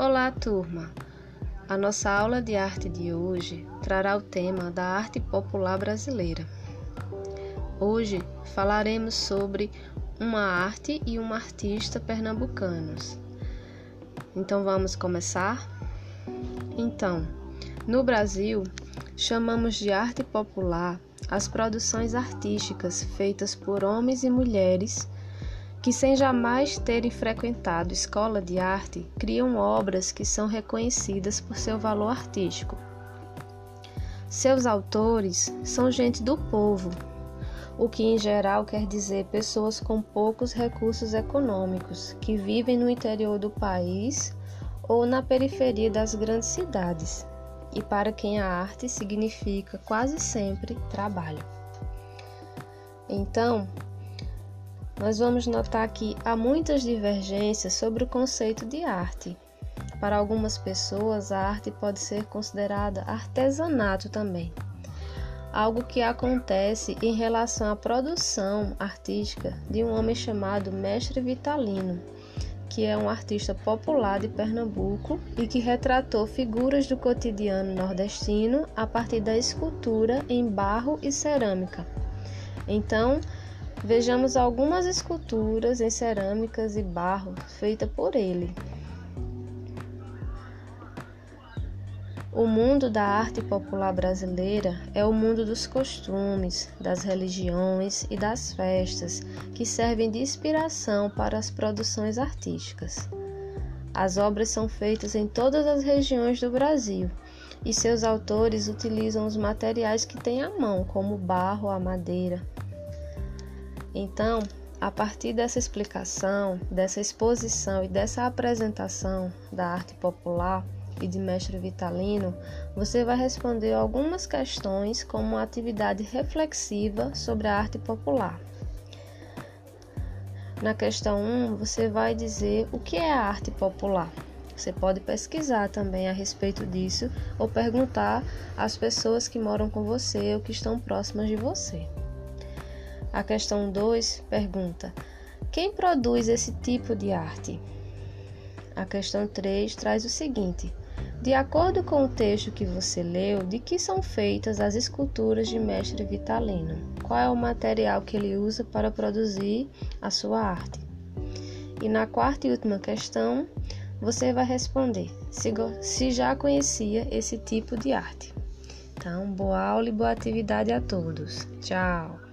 Olá, turma! A nossa aula de arte de hoje trará o tema da arte popular brasileira. Hoje falaremos sobre uma arte e um artista pernambucanos. Então vamos começar? Então, no Brasil, chamamos de arte popular as produções artísticas feitas por homens e mulheres que, sem jamais terem frequentado escola de arte, criam obras que são reconhecidas por seu valor artístico. Seus autores são gente do povo, o que em geral quer dizer pessoas com poucos recursos econômicos que vivem no interior do país ou na periferia das grandes cidades, e para quem a arte significa quase sempre trabalho. Então, nós vamos notar que há muitas divergências sobre o conceito de arte. Para algumas pessoas, a arte pode ser considerada artesanato também, algo que acontece em relação à produção artística de um homem chamado Mestre Vitalino, que é um artista popular de Pernambuco e que retratou figuras do cotidiano nordestino a partir da escultura em barro e cerâmica. Então, Vejamos algumas esculturas em cerâmicas e barro feitas por ele. O mundo da arte popular brasileira é o mundo dos costumes, das religiões e das festas que servem de inspiração para as produções artísticas. As obras são feitas em todas as regiões do Brasil e seus autores utilizam os materiais que têm à mão, como barro, a madeira, então, a partir dessa explicação, dessa exposição e dessa apresentação da arte popular e de mestre Vitalino, você vai responder algumas questões como uma atividade reflexiva sobre a arte popular. Na questão 1, você vai dizer o que é a arte popular. Você pode pesquisar também a respeito disso ou perguntar às pessoas que moram com você ou que estão próximas de você. A questão 2 pergunta: quem produz esse tipo de arte? A questão 3 traz o seguinte: de acordo com o texto que você leu, de que são feitas as esculturas de mestre Vitalino? Qual é o material que ele usa para produzir a sua arte? E na quarta e última questão, você vai responder se, se já conhecia esse tipo de arte. Então, boa aula e boa atividade a todos. Tchau!